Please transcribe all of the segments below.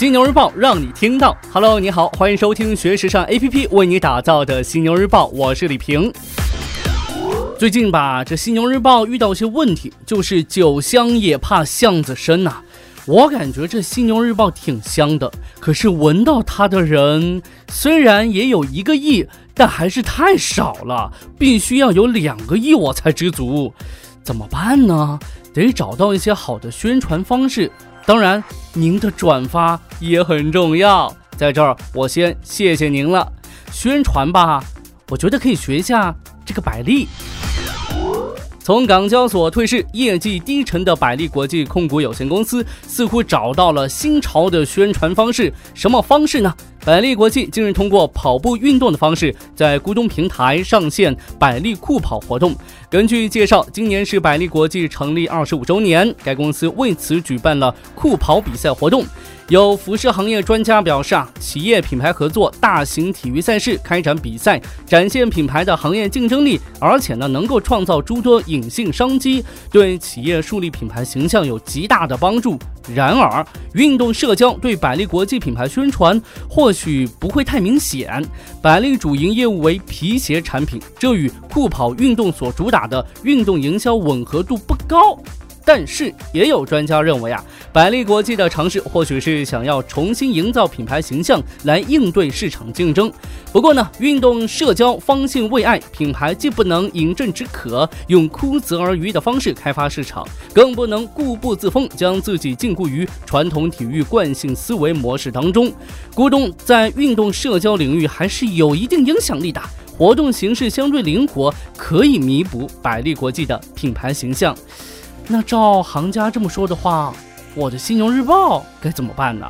犀牛日报让你听到。Hello，你好，欢迎收听学时尚 APP 为你打造的犀牛日报，我是李平。最近吧，这犀牛日报遇到一些问题，就是酒香也怕巷子深呐。我感觉这犀牛日报挺香的，可是闻到它的人虽然也有一个亿，但还是太少了，必须要有两个亿我才知足。怎么办呢？得找到一些好的宣传方式。当然，您的转发也很重要。在这儿，我先谢谢您了。宣传吧，我觉得可以学一下这个百丽。从港交所退市、业绩低沉的百利国际控股有限公司，似乎找到了新潮的宣传方式。什么方式呢？百利国际近日通过跑步运动的方式，在咕咚平台上线百利酷跑活动。根据介绍，今年是百利国际成立二十五周年，该公司为此举办了酷跑比赛活动。有服饰行业专家表示啊，企业品牌合作大型体育赛事开展比赛，展现品牌的行业竞争力，而且呢能够创造诸多隐性商机，对企业树立品牌形象有极大的帮助。然而，运动社交对百利国际品牌宣传或许不会太明显。百利主营业务为皮鞋产品，这与酷跑运动所主打打的运动营销吻合度不高。但是也有专家认为啊，百利国际的尝试或许是想要重新营造品牌形象来应对市场竞争。不过呢，运动社交方兴未艾，品牌既不能饮鸩止渴，用枯泽而渔的方式开发市场，更不能固步自封，将自己禁锢于传统体育惯性思维模式当中。咕咚在运动社交领域还是有一定影响力的，活动形式相对灵活，可以弥补百利国际的品牌形象。那照行家这么说的话，我的犀牛日报该怎么办呢？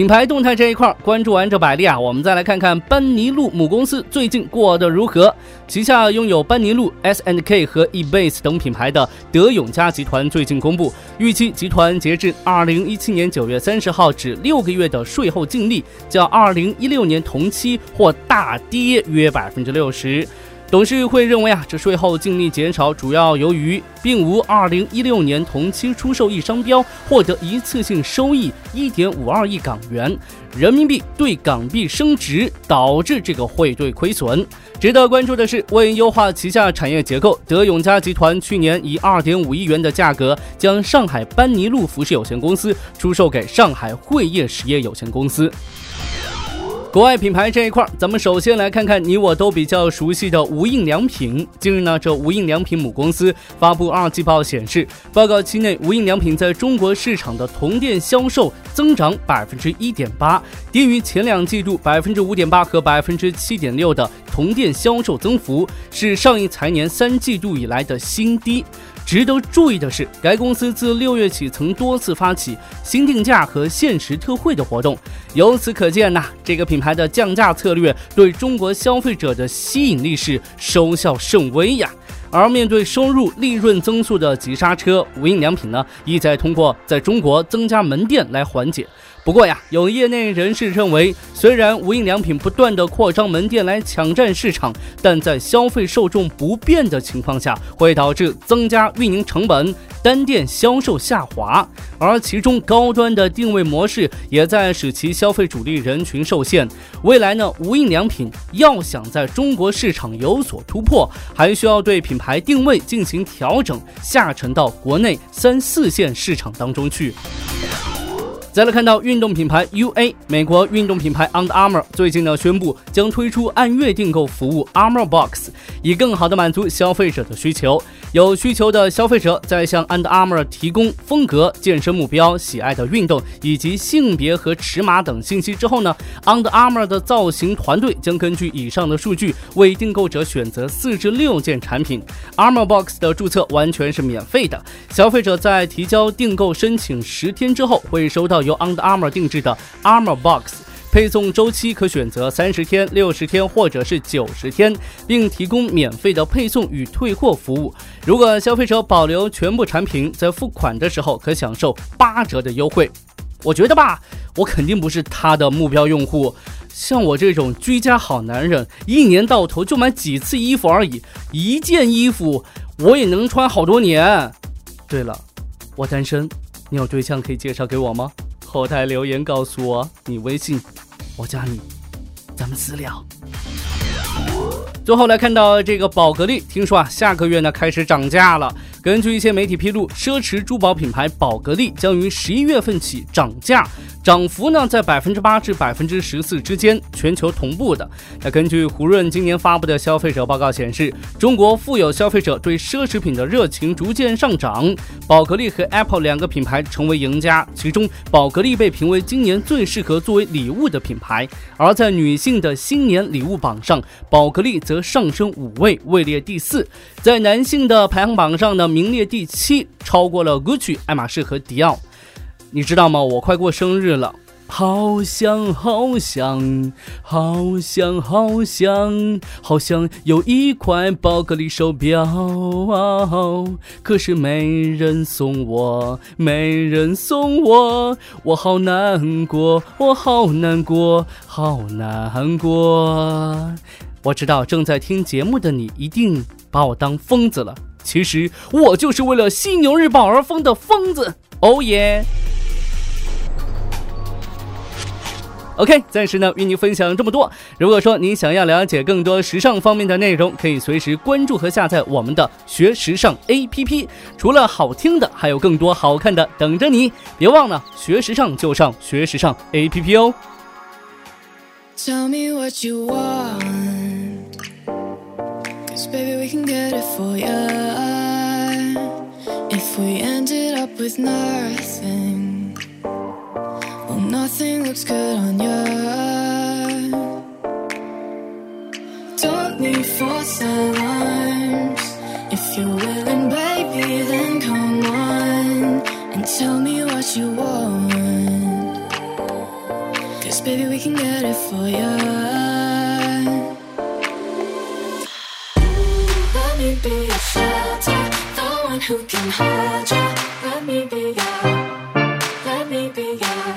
品牌动态这一块关注完这百丽啊，我们再来看看班尼路母公司最近过得如何。旗下拥有班尼路、S and K 和 eBase 等品牌的德永家集团最近公布，预期集团截至二零一七年九月三十号止六个月的税后净利，较二零一六年同期或大跌约百分之六十。董事会认为啊，这税后净利减少主要由于并无2016年同期出售一商标获得一次性收益1.52亿港元，人民币对港币升值导致这个汇兑亏损。值得关注的是，为优化旗下产业结构，德永家集团去年以2.5亿元的价格将上海班尼路服饰有限公司出售给上海汇业实业有限公司。国外品牌这一块，咱们首先来看看你我都比较熟悉的无印良品。近日呢，这无印良品母公司发布二季报显示，报告期内无印良品在中国市场的同店销售增长百分之一点八，低于前两季度百分之五点八和百分之七点六的同店销售增幅，是上一财年三季度以来的新低。值得注意的是，该公司自六月起曾多次发起新定价和限时特惠的活动。由此可见呐，这个品牌的降价策略对中国消费者的吸引力是收效甚微呀。而面对收入、利润增速的急刹车，无印良品呢，意在通过在中国增加门店来缓解。不过呀，有业内人士认为，虽然无印良品不断的扩张门店来抢占市场，但在消费受众不变的情况下，会导致增加运营成本，单店销售下滑。而其中高端的定位模式也在使其消费主力人群受限。未来呢，无印良品要想在中国市场有所突破，还需要对品牌定位进行调整，下沉到国内三四线市场当中去。再来看到运动品牌 UA，美国运动品牌 Under Armour 最近呢宣布将推出按月订购服务 Armour Box，以更好的满足消费者的需求。有需求的消费者在向 Under Armour 提供风格、健身目标、喜爱的运动以及性别和尺码等信息之后呢，Under Armour 的造型团队将根据以上的数据为订购者选择四至六件产品。Armour Box 的注册完全是免费的，消费者在提交订购申请十天之后会收到。由 Under Armour 定制的 Armour Box，配送周期可选择三十天、六十天或者是九十天，并提供免费的配送与退货服务。如果消费者保留全部产品，在付款的时候可享受八折的优惠。我觉得吧，我肯定不是他的目标用户。像我这种居家好男人，一年到头就买几次衣服而已，一件衣服我也能穿好多年。对了，我单身，你有对象可以介绍给我吗？后台留言告诉我你微信，我加你，咱们私聊。最后来看到这个宝格丽，听说啊，下个月呢开始涨价了。根据一些媒体披露，奢侈珠宝品牌宝格丽将于十一月份起涨价，涨幅呢在百分之八至百分之十四之间，全球同步的。那根据胡润今年发布的消费者报告显示，中国富有消费者对奢侈品的热情逐渐上涨，宝格丽和 Apple 两个品牌成为赢家。其中，宝格丽被评为今年最适合作为礼物的品牌，而在女性的新年礼物榜上，宝格丽则上升五位，位列第四。在男性的排行榜上呢。名列第七，超过了 Gucci、爱马仕和迪奥。你知道吗？我快过生日了，好想好想好想好想好想有一块宝格丽手表啊，可是没人送我，没人送我，我好难过，我好难过，好难过。我知道正在听节目的你一定把我当疯子了。其实我就是为了《犀牛日报》而疯的疯子，哦耶！OK，暂时呢与您分享这么多。如果说您想要了解更多时尚方面的内容，可以随时关注和下载我们的学时尚 APP。除了好听的，还有更多好看的等着你。别忘了学时尚就上学时尚 APP 哦。Tell me what you want. Cause baby, we can get it for you. If we ended up with nothing, nothing looks good on you. Don't need false alarms. If you're willing, baby, then come on and tell me what you want. Cause, baby, we can get it for you. Let me be a shelter, the one who can hold you.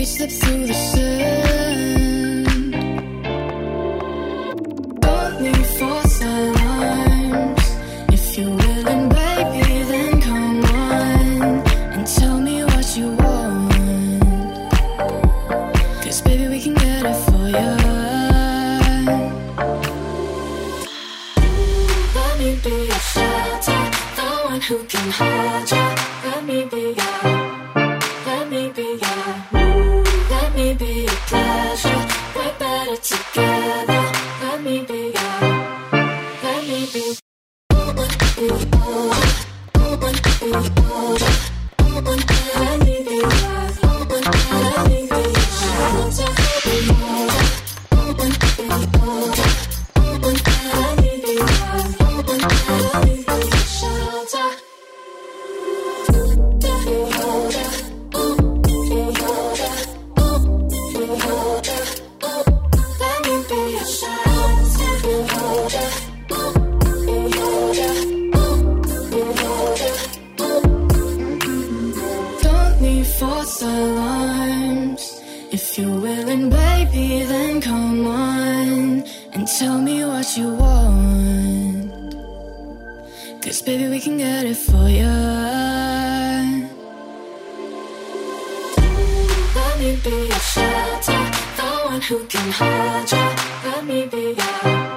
We slip through the sand. Bought me for times. If you're willing, baby, then come on and tell me what you want. Cause baby, we can get it for you. Let me be your shelter, the one who can hold you. Let me be your Cause baby, then come on and tell me what you want This baby we can get it for you. Let me be your shelter, the one who can hold you. Let me be your